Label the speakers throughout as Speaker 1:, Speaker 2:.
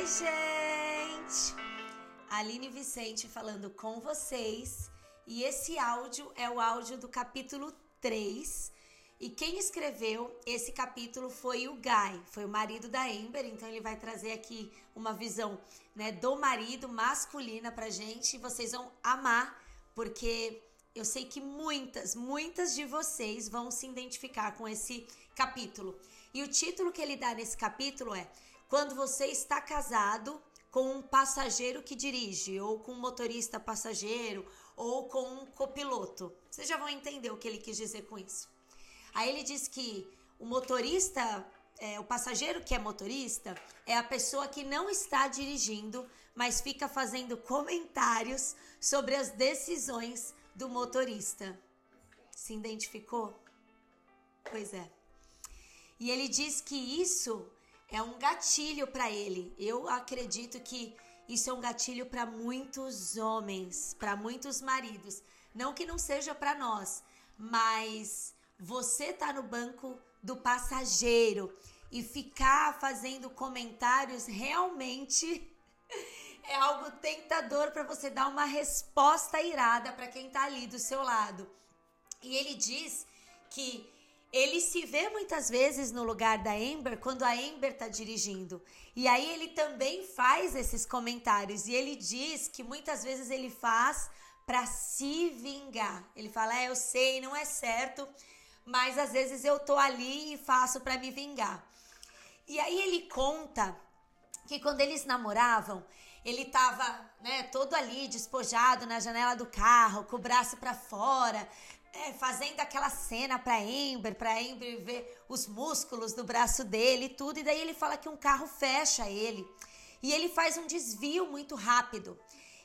Speaker 1: Oi, gente! Aline Vicente falando com vocês. E esse áudio é o áudio do capítulo 3. E quem escreveu esse capítulo foi o Guy, foi o marido da Amber, então ele vai trazer aqui uma visão, né, do marido masculina pra gente, e vocês vão amar, porque eu sei que muitas, muitas de vocês vão se identificar com esse capítulo. E o título que ele dá nesse capítulo é Quando você está casado com um passageiro que dirige, ou com um motorista passageiro, ou com um copiloto. Vocês já vão entender o que ele quis dizer com isso. Aí ele diz que o motorista, é, o passageiro que é motorista, é a pessoa que não está dirigindo, mas fica fazendo comentários sobre as decisões do motorista. Se identificou? Pois é. E ele diz que isso é um gatilho para ele. Eu acredito que isso é um gatilho para muitos homens, para muitos maridos. Não que não seja para nós, mas você tá no banco do passageiro e ficar fazendo comentários realmente é algo tentador para você dar uma resposta irada para quem tá ali do seu lado. E ele diz que ele se vê muitas vezes no lugar da Amber quando a Amber tá dirigindo. E aí ele também faz esses comentários e ele diz que muitas vezes ele faz para se vingar. Ele fala: é, "Eu sei, não é certo, mas às vezes eu tô ali e faço para me vingar". E aí ele conta que quando eles namoravam, ele tava, né, todo ali despojado na janela do carro, com o braço para fora, é, fazendo aquela cena pra Amber, pra Amber ver os músculos do braço dele e tudo. E daí ele fala que um carro fecha ele. E ele faz um desvio muito rápido.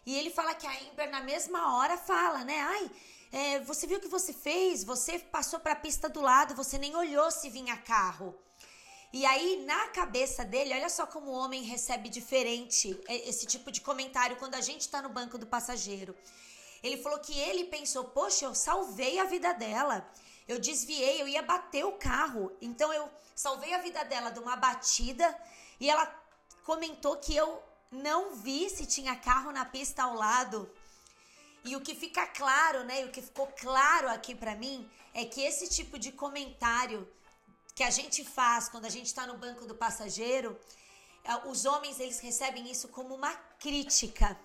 Speaker 1: E ele fala que a Amber, na mesma hora, fala, né? Ai, é, você viu o que você fez? Você passou pra pista do lado, você nem olhou se vinha carro. E aí, na cabeça dele, olha só como o homem recebe diferente esse tipo de comentário quando a gente tá no banco do passageiro. Ele falou que ele pensou: poxa, eu salvei a vida dela. Eu desviei, eu ia bater o carro. Então eu salvei a vida dela de uma batida e ela comentou que eu não vi se tinha carro na pista ao lado. E o que fica claro, né? E o que ficou claro aqui para mim é que esse tipo de comentário que a gente faz quando a gente está no banco do passageiro, é, os homens eles recebem isso como uma crítica.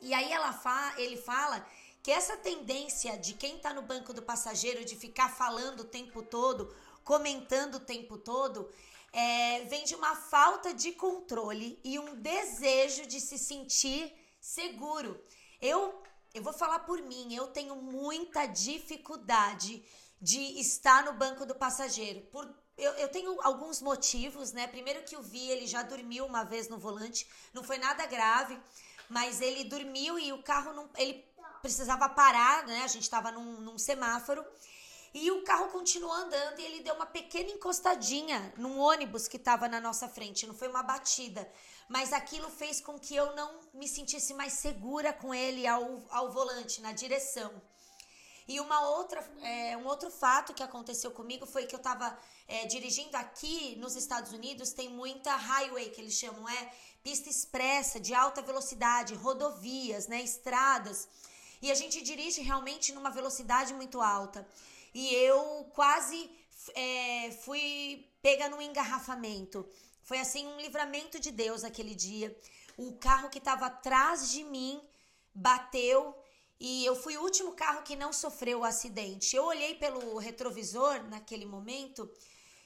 Speaker 1: E aí ela fa ele fala que essa tendência de quem está no banco do passageiro de ficar falando o tempo todo, comentando o tempo todo, é, vem de uma falta de controle e um desejo de se sentir seguro. Eu, eu vou falar por mim, eu tenho muita dificuldade de estar no banco do passageiro. Por, eu, eu tenho alguns motivos, né? Primeiro que o Vi, ele já dormiu uma vez no volante, não foi nada grave mas ele dormiu e o carro não. Ele precisava parar, né? A gente estava num, num semáforo. E o carro continuou andando e ele deu uma pequena encostadinha num ônibus que estava na nossa frente. Não foi uma batida. Mas aquilo fez com que eu não me sentisse mais segura com ele ao, ao volante, na direção. E uma outra, é, um outro fato que aconteceu comigo foi que eu estava é, dirigindo aqui nos Estados Unidos, tem muita highway que eles chamam, é pista expressa de alta velocidade, rodovias, né, estradas. E a gente dirige realmente numa velocidade muito alta. E eu quase é, fui pega num engarrafamento. Foi assim um livramento de Deus aquele dia. O carro que estava atrás de mim bateu e eu fui o último carro que não sofreu o acidente. Eu olhei pelo retrovisor naquele momento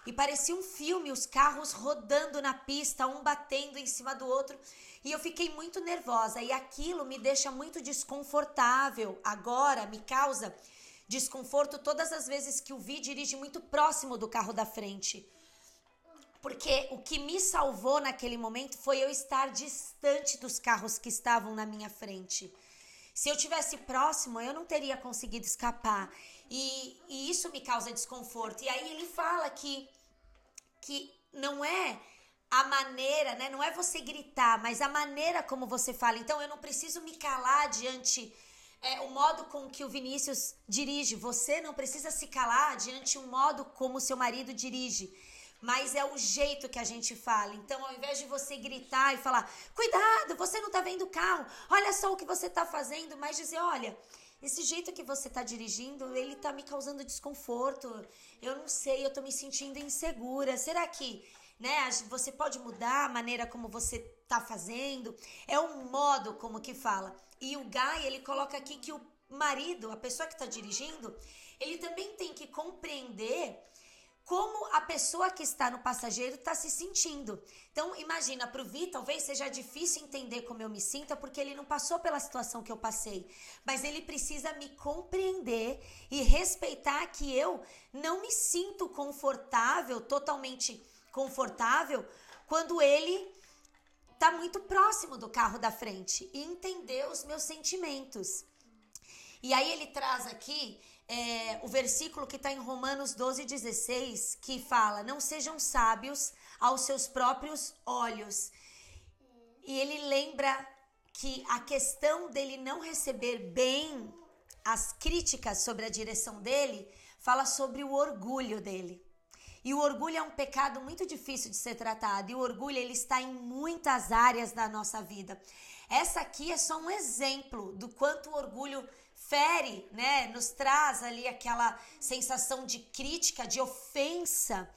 Speaker 1: e parecia um filme, os carros rodando na pista, um batendo em cima do outro, e eu fiquei muito nervosa e aquilo me deixa muito desconfortável. Agora me causa desconforto todas as vezes que o vi dirige muito próximo do carro da frente. Porque o que me salvou naquele momento foi eu estar distante dos carros que estavam na minha frente. Se eu tivesse próximo, eu não teria conseguido escapar. E, e isso me causa desconforto. E aí ele fala que, que não é a maneira, né? Não é você gritar, mas a maneira como você fala. Então eu não preciso me calar diante é, o modo com que o Vinícius dirige. Você não precisa se calar diante o modo como seu marido dirige. Mas é o jeito que a gente fala. Então, ao invés de você gritar e falar, cuidado, você não tá vendo o carro, olha só o que você tá fazendo, mas dizer, olha, esse jeito que você tá dirigindo, ele tá me causando desconforto. Eu não sei, eu tô me sentindo insegura. Será que, né, você pode mudar a maneira como você tá fazendo? É um modo como que fala. E o Guy, ele coloca aqui que o marido, a pessoa que está dirigindo, ele também tem que compreender como a pessoa que está no passageiro está se sentindo. Então, imagina, para o Vi, talvez seja difícil entender como eu me sinto, porque ele não passou pela situação que eu passei. Mas ele precisa me compreender e respeitar que eu não me sinto confortável, totalmente confortável, quando ele está muito próximo do carro da frente e entender os meus sentimentos. E aí ele traz aqui é, o versículo que está em Romanos 12, 16, que fala: Não sejam sábios aos seus próprios olhos. E ele lembra que a questão dele não receber bem as críticas sobre a direção dele fala sobre o orgulho dele. E o orgulho é um pecado muito difícil de ser tratado. E o orgulho ele está em muitas áreas da nossa vida. Essa aqui é só um exemplo do quanto o orgulho fere, né? Nos traz ali aquela sensação de crítica, de ofensa,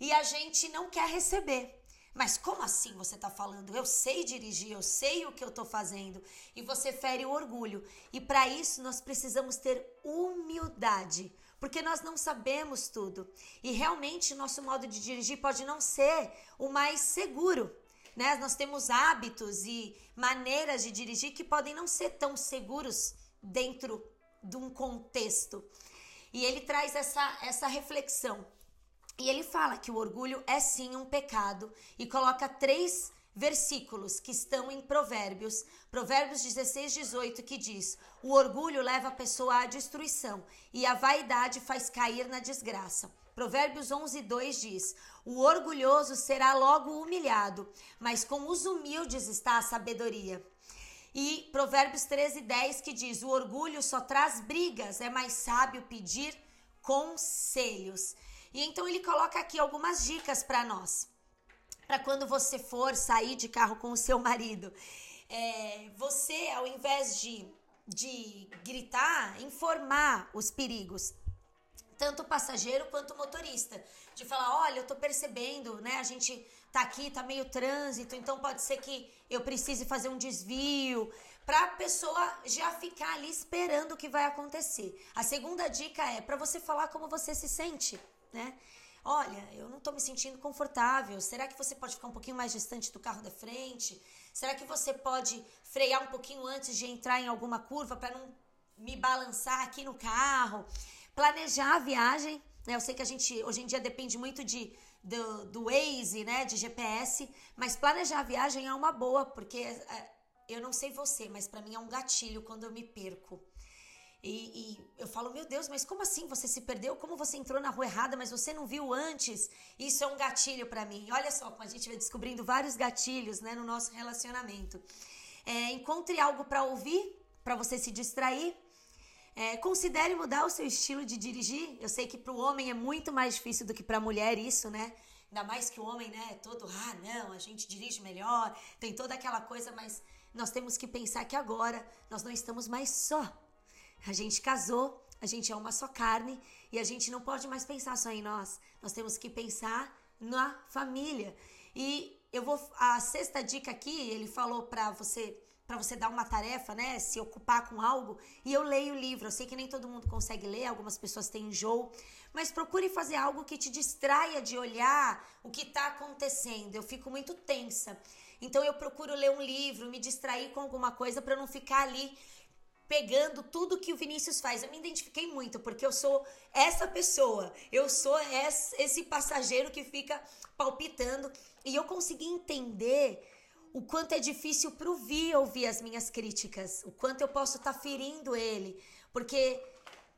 Speaker 1: e a gente não quer receber. Mas como assim você está falando? Eu sei dirigir, eu sei o que eu estou fazendo. E você fere o orgulho. E para isso nós precisamos ter humildade, porque nós não sabemos tudo. E realmente nosso modo de dirigir pode não ser o mais seguro. Né? Nós temos hábitos e maneiras de dirigir que podem não ser tão seguros dentro de um contexto. E ele traz essa, essa reflexão. E ele fala que o orgulho é sim um pecado e coloca três versículos que estão em Provérbios, Provérbios 16, 18, que diz: O orgulho leva a pessoa à destruição e a vaidade faz cair na desgraça. Provérbios 11, 2 diz: O orgulhoso será logo humilhado, mas com os humildes está a sabedoria. E Provérbios 13, 10 que diz: O orgulho só traz brigas, é mais sábio pedir conselhos. E então ele coloca aqui algumas dicas para nós. Para quando você for sair de carro com o seu marido. É, você, ao invés de, de gritar, informar os perigos tanto o passageiro quanto o motorista. De falar, olha, eu tô percebendo, né? A gente tá aqui, tá meio trânsito, então pode ser que eu precise fazer um desvio, para a pessoa já ficar ali esperando o que vai acontecer. A segunda dica é para você falar como você se sente, né? Olha, eu não estou me sentindo confortável. Será que você pode ficar um pouquinho mais distante do carro da frente? Será que você pode frear um pouquinho antes de entrar em alguma curva para não me balançar aqui no carro? Planejar a viagem, né? Eu sei que a gente hoje em dia depende muito de do, do Waze, né, de GPS, mas planejar a viagem é uma boa, porque é, eu não sei você, mas para mim é um gatilho quando eu me perco. E, e, eu falo, meu Deus, mas como assim você se perdeu? Como você entrou na rua errada, mas você não viu antes? Isso é um gatilho para mim. Olha só como a gente vai descobrindo vários gatilhos né, no nosso relacionamento. É, encontre algo para ouvir, para você se distrair. É, considere mudar o seu estilo de dirigir. Eu sei que para o homem é muito mais difícil do que para a mulher isso, né? Ainda mais que o homem, né, é todo, ah, não, a gente dirige melhor, tem toda aquela coisa, mas nós temos que pensar que agora nós não estamos mais só. A gente casou, a gente é uma só carne e a gente não pode mais pensar só em nós. Nós temos que pensar na família. E eu vou a sexta dica aqui, ele falou para você para você dar uma tarefa, né? Se ocupar com algo. E eu leio o livro. Eu sei que nem todo mundo consegue ler, algumas pessoas têm enjoo. Mas procure fazer algo que te distraia de olhar o que está acontecendo. Eu fico muito tensa. Então eu procuro ler um livro, me distrair com alguma coisa para não ficar ali pegando tudo que o Vinícius faz. Eu me identifiquei muito, porque eu sou essa pessoa. Eu sou esse passageiro que fica palpitando. E eu consegui entender o quanto é difícil para o Vi ouvir as minhas críticas, o quanto eu posso estar tá ferindo ele, porque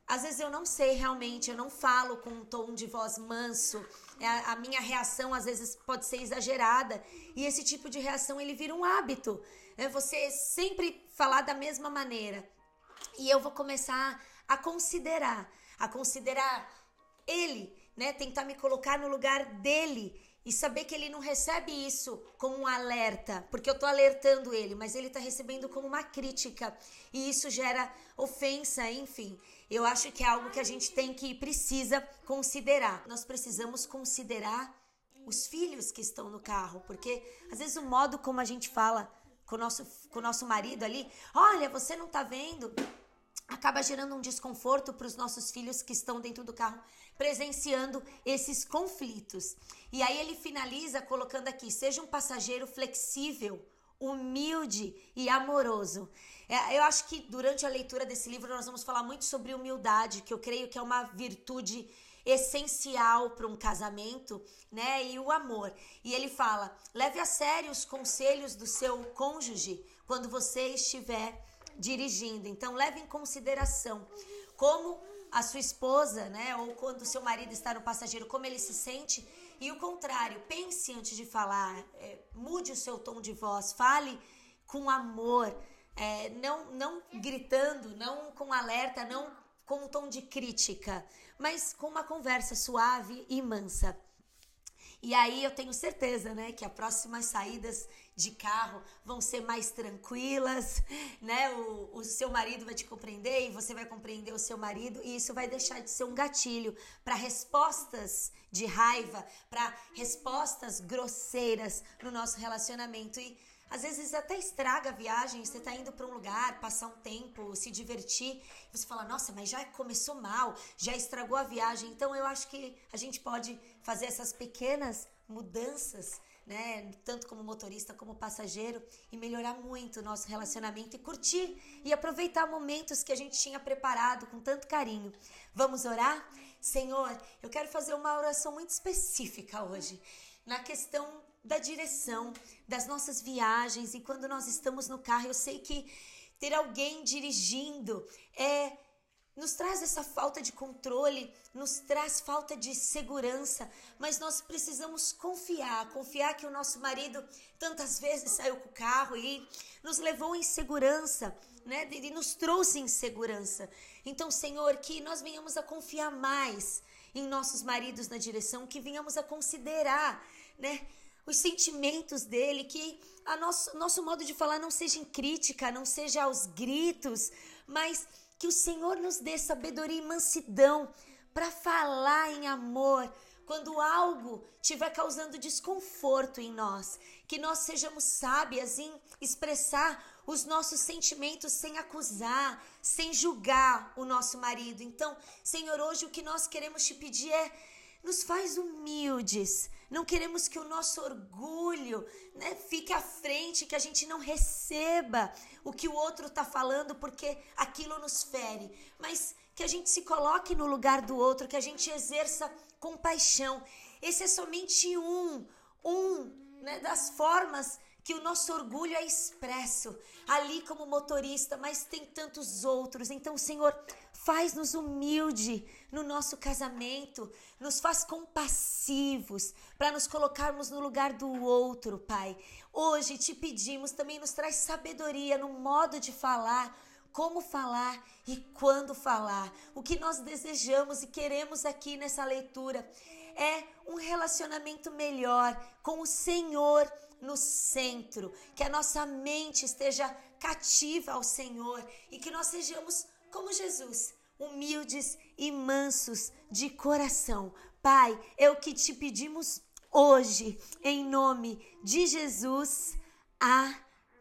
Speaker 1: às vezes eu não sei realmente, eu não falo com um tom de voz manso, é, a, a minha reação às vezes pode ser exagerada e esse tipo de reação ele vira um hábito, é você sempre falar da mesma maneira e eu vou começar a considerar, a considerar ele né, tentar me colocar no lugar dele e saber que ele não recebe isso como um alerta, porque eu tô alertando ele, mas ele tá recebendo como uma crítica e isso gera ofensa, enfim. Eu acho que é algo que a gente tem que precisa considerar. Nós precisamos considerar os filhos que estão no carro, porque às vezes o modo como a gente fala com o nosso, com o nosso marido ali, olha, você não tá vendo, acaba gerando um desconforto para os nossos filhos que estão dentro do carro presenciando esses conflitos. E aí ele finaliza colocando aqui: seja um passageiro flexível, humilde e amoroso. É, eu acho que durante a leitura desse livro nós vamos falar muito sobre humildade, que eu creio que é uma virtude essencial para um casamento, né? E o amor. E ele fala: leve a sério os conselhos do seu cônjuge quando você estiver dirigindo. Então, leve em consideração como a sua esposa, né, ou quando seu marido está no passageiro, como ele se sente. E o contrário, pense antes de falar, é, mude o seu tom de voz, fale com amor, é, não, não gritando, não com alerta, não com um tom de crítica, mas com uma conversa suave e mansa. E aí eu tenho certeza, né, que as próximas saídas de carro vão ser mais tranquilas, né? O, o seu marido vai te compreender e você vai compreender o seu marido, e isso vai deixar de ser um gatilho para respostas de raiva, para respostas grosseiras no nosso relacionamento. E às vezes até estraga a viagem, você está indo para um lugar, passar um tempo, se divertir, você fala: "Nossa, mas já começou mal, já estragou a viagem". Então eu acho que a gente pode fazer essas pequenas mudanças, né, tanto como motorista como passageiro, e melhorar muito o nosso relacionamento e curtir e aproveitar momentos que a gente tinha preparado com tanto carinho. Vamos orar? Senhor, eu quero fazer uma oração muito específica hoje, na questão da direção das nossas viagens e quando nós estamos no carro, eu sei que ter alguém dirigindo é nos traz essa falta de controle, nos traz falta de segurança, mas nós precisamos confiar, confiar que o nosso marido tantas vezes saiu com o carro e nos levou em segurança, né? E nos trouxe em segurança. Então, Senhor, que nós venhamos a confiar mais em nossos maridos na direção, que venhamos a considerar, né? Os sentimentos dele, que a nosso, nosso modo de falar não seja em crítica, não seja aos gritos, mas que o Senhor nos dê sabedoria e mansidão para falar em amor quando algo estiver causando desconforto em nós, que nós sejamos sábias em expressar os nossos sentimentos sem acusar, sem julgar o nosso marido. Então, Senhor, hoje o que nós queremos te pedir é nos faz humildes. Não queremos que o nosso orgulho né, fique à frente, que a gente não receba o que o outro está falando, porque aquilo nos fere. Mas que a gente se coloque no lugar do outro, que a gente exerça compaixão. Esse é somente um, um né, das formas que o nosso orgulho é expresso ali como motorista, mas tem tantos outros. Então, Senhor, faz-nos humilde no nosso casamento, nos faz compassivos para nos colocarmos no lugar do outro, Pai. Hoje te pedimos, também nos traz sabedoria no modo de falar, como falar e quando falar. O que nós desejamos e queremos aqui nessa leitura é um relacionamento melhor com o Senhor no centro, que a nossa mente esteja cativa ao Senhor e que nós sejamos como Jesus, humildes e mansos de coração. Pai, é o que te pedimos hoje, em nome de Jesus.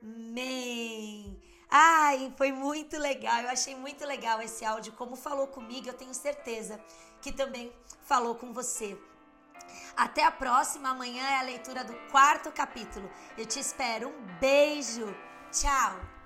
Speaker 1: Amém. Ai, foi muito legal. Eu achei muito legal esse áudio. Como falou comigo, eu tenho certeza que também falou com você. Até a próxima. Amanhã é a leitura do quarto capítulo. Eu te espero. Um beijo. Tchau.